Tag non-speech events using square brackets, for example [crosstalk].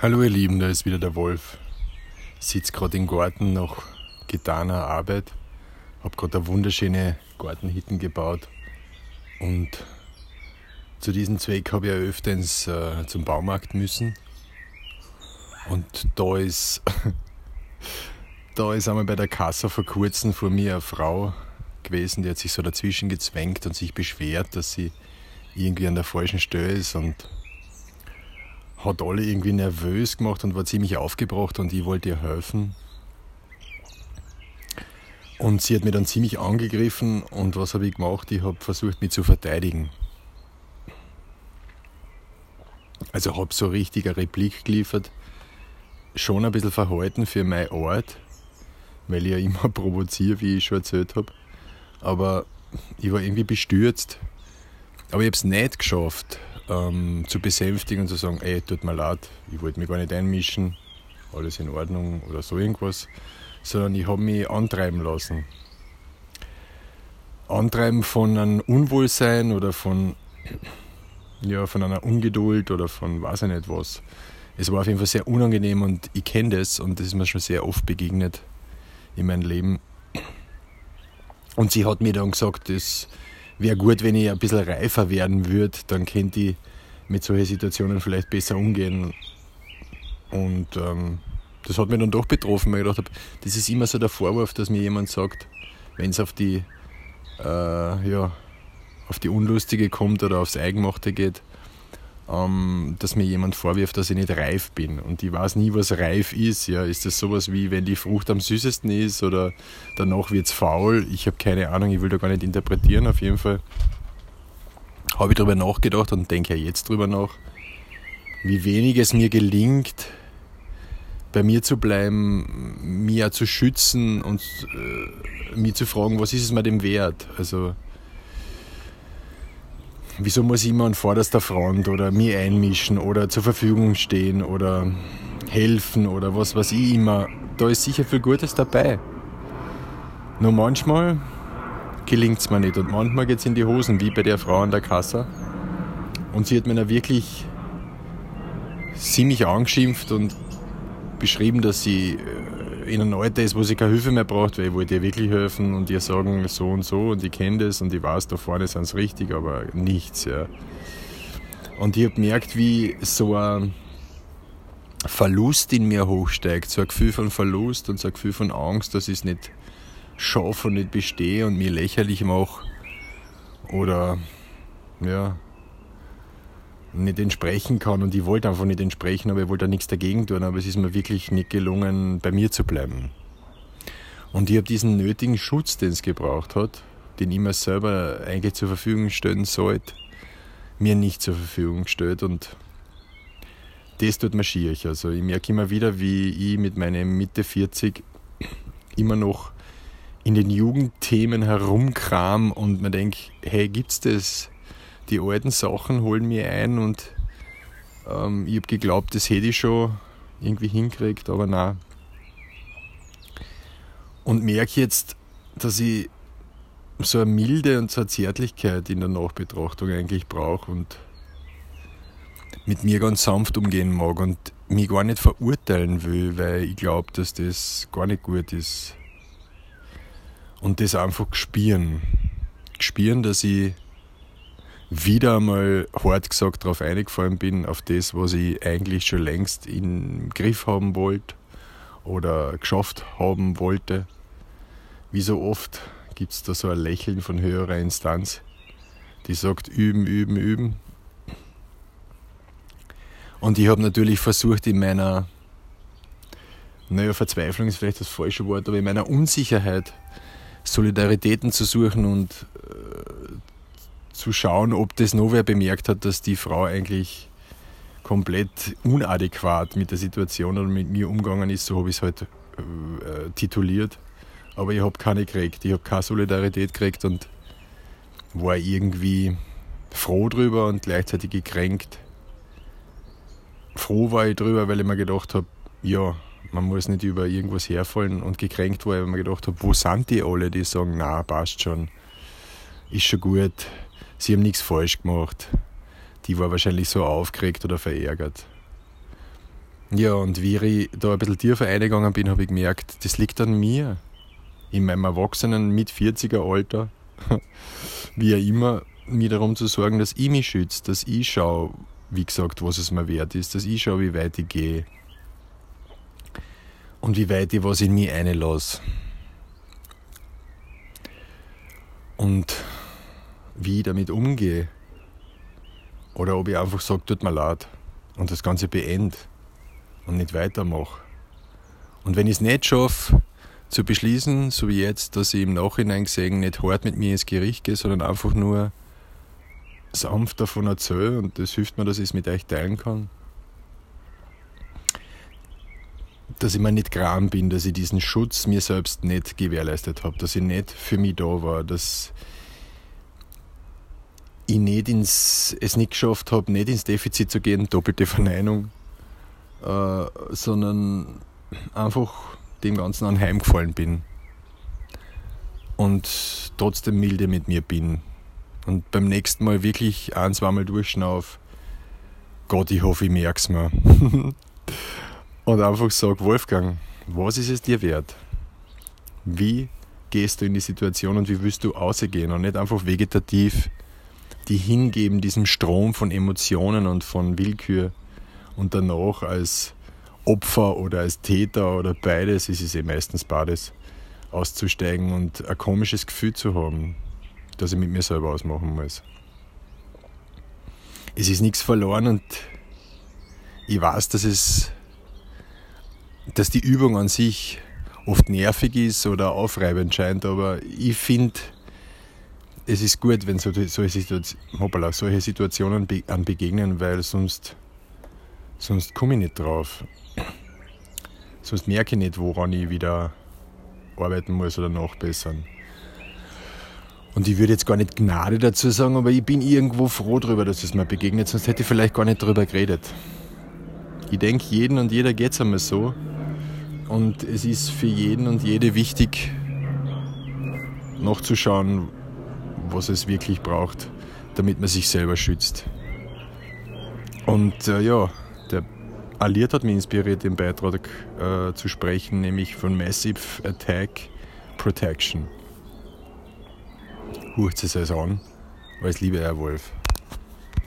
Hallo ihr Lieben, da ist wieder der Wolf. Sitze gerade im Garten nach getaner Arbeit. Hab gerade eine wunderschöne Gartenhitten gebaut. Und zu diesem Zweck habe ich ja öfters äh, zum Baumarkt müssen. Und da ist, [laughs] da ist einmal bei der Kasse vor kurzem vor mir eine Frau gewesen, die hat sich so dazwischen gezwängt und sich beschwert, dass sie irgendwie an der falschen Stelle ist und hat alle irgendwie nervös gemacht und war ziemlich aufgebracht und ich wollte ihr helfen. Und sie hat mich dann ziemlich angegriffen und was habe ich gemacht? Ich habe versucht, mich zu verteidigen. Also habe so richtig eine Replik geliefert. Schon ein bisschen verhalten für meine Art, weil ich ja immer [laughs] provoziere, wie ich schon erzählt habe. Aber ich war irgendwie bestürzt. Aber ich habe es nicht geschafft, ähm, zu besänftigen und zu sagen, ey, tut mir leid, ich wollte mich gar nicht einmischen, alles in Ordnung oder so irgendwas, sondern ich habe mich antreiben lassen. Antreiben von einem Unwohlsein oder von, [clears throat] ja, von einer Ungeduld oder von weiß ich nicht was. Es war auf jeden Fall sehr unangenehm und ich kenne das und das ist mir schon sehr oft begegnet in meinem Leben. Und sie hat mir dann gesagt, das wäre gut, wenn ich ein bisschen reifer werden würde, dann könnte ich mit solchen Situationen vielleicht besser umgehen. Und ähm, das hat mich dann doch betroffen, weil ich gedacht habe, das ist immer so der Vorwurf, dass mir jemand sagt, wenn es auf die, äh, ja, auf die Unlustige kommt oder aufs Eigenmachte geht, ähm, dass mir jemand vorwirft, dass ich nicht reif bin. Und ich weiß nie, was reif ist. Ja. Ist das sowas wie, wenn die Frucht am süßesten ist oder danach wird es faul? Ich habe keine Ahnung, ich will da gar nicht interpretieren. Auf jeden Fall habe ich darüber nachgedacht und denke ja jetzt darüber nach, wie wenig es mir gelingt, bei mir zu bleiben, mir zu schützen und äh, mir zu fragen, was ist es mir dem wert? Also wieso muss ich immer an vorderster Front oder mir einmischen oder zur Verfügung stehen oder helfen oder was weiß ich immer. Da ist sicher viel Gutes dabei. Nur manchmal gelingt es mir nicht und manchmal geht es in die Hosen, wie bei der Frau an der Kasse. Und sie hat mir dann wirklich ziemlich angeschimpft und beschrieben, dass sie äh, in einem Alter ist, wo sie keine Hilfe mehr braucht, weil ich wollte ihr wirklich helfen und ihr sagen so und so und ich kenne das und ich weiß, da vorne sind es richtig, aber nichts. Ja. Und ich habe gemerkt, wie so ein Verlust in mir hochsteigt, so ein Gefühl von Verlust und so ein Gefühl von Angst, dass ich es nicht schaffe und nicht bestehe und mir lächerlich mache oder ja, nicht entsprechen kann und ich wollte einfach nicht entsprechen, aber ich wollte auch nichts dagegen tun, aber es ist mir wirklich nicht gelungen, bei mir zu bleiben. Und ich habe diesen nötigen Schutz, den es gebraucht hat, den ich mir selber eigentlich zur Verfügung stellen sollte, mir nicht zur Verfügung gestellt und das tut mir schier. Also ich merke immer wieder, wie ich mit meinem Mitte 40 immer noch in den Jugendthemen herumkram und mir denke, hey, gibt's das? Die alten Sachen holen mir ein und ähm, ich habe geglaubt, das hätte ich schon irgendwie hinkriegt, aber nein. Und merke jetzt, dass ich so eine Milde und so eine Zärtlichkeit in der Nachbetrachtung eigentlich brauche und mit mir ganz sanft umgehen mag und mich gar nicht verurteilen will, weil ich glaube, dass das gar nicht gut ist. Und das einfach spüren. Spüren, dass ich wieder einmal hart gesagt darauf eingefallen bin, auf das, was ich eigentlich schon längst im Griff haben wollte oder geschafft haben wollte. Wie so oft gibt es da so ein Lächeln von höherer Instanz, die sagt, üben, üben, üben. Und ich habe natürlich versucht, in meiner, naja, Verzweiflung ist vielleicht das falsche Wort, aber in meiner Unsicherheit Solidaritäten zu suchen und zu schauen, ob das noch wer bemerkt hat, dass die Frau eigentlich komplett unadäquat mit der Situation oder mit mir umgegangen ist. So habe ich es halt äh, tituliert. Aber ich habe keine gekriegt. Ich habe keine Solidarität gekriegt und war irgendwie froh drüber und gleichzeitig gekränkt. Froh war ich drüber, weil ich mir gedacht habe, ja, man muss nicht über irgendwas herfallen und gekränkt war, weil ich mir gedacht habe, wo sind die alle, die sagen, na, passt schon, ist schon gut, sie haben nichts falsch gemacht. Die war wahrscheinlich so aufgeregt oder verärgert. Ja, und wie ich da ein bisschen tiefer eingegangen bin, habe ich gemerkt, das liegt an mir. In meinem Erwachsenen mit 40er Alter, [laughs] wie auch immer, mir darum zu sorgen, dass ich mich schütze, dass ich schaue, wie gesagt, was es mir wert ist, dass ich schaue, wie weit ich gehe und wie weit ich was in mich einlasse. Und wie ich damit umgehe. Oder ob ich einfach sage, tut mir leid und das Ganze beende und nicht weitermache. Und wenn ich es nicht schaffe, zu beschließen, so wie jetzt, dass ich im Nachhinein gesehen nicht hart mit mir ins Gericht gehe, sondern einfach nur sanft davon erzähle und das hilft mir, dass ich es mit euch teilen kann. Dass ich mir nicht gram bin, dass ich diesen Schutz mir selbst nicht gewährleistet habe, dass ich nicht für mich da war, dass ich nicht ins, es nicht geschafft habe, nicht ins Defizit zu gehen, doppelte Verneinung, äh, sondern einfach dem Ganzen anheimgefallen bin und trotzdem milde mit mir bin. Und beim nächsten Mal wirklich ein, zweimal durchschnauf, Gott, ich hoffe, ich merk's mir. [laughs] und einfach sag, Wolfgang, was ist es dir wert? Wie gehst du in die Situation und wie willst du ausgehen und nicht einfach vegetativ die hingeben diesem Strom von Emotionen und von Willkür und danach als Opfer oder als Täter oder beides, ist es eh meistens beides, auszusteigen und ein komisches Gefühl zu haben, das ich mit mir selber ausmachen muss. Es ist nichts verloren und ich weiß, dass es, dass die Übung an sich oft nervig ist oder aufreibend scheint, aber ich finde, es ist gut, wenn so, solche, Situation, hoppala, solche Situationen an begegnen, weil sonst, sonst komme ich nicht drauf. Sonst merke ich nicht, woran ich wieder arbeiten muss oder nachbessern. Und ich würde jetzt gar nicht Gnade dazu sagen, aber ich bin irgendwo froh darüber, dass es mir begegnet, sonst hätte ich vielleicht gar nicht darüber geredet. Ich denke, jeden und jeder geht es einmal so. Und es ist für jeden und jede wichtig, nachzuschauen, was es wirklich braucht, damit man sich selber schützt. Und äh, ja, der Alliert hat mich inspiriert, den Beitrag äh, zu sprechen, nämlich von Massive Attack Protection. Hört es euch an, weil ich liebe Airwolf.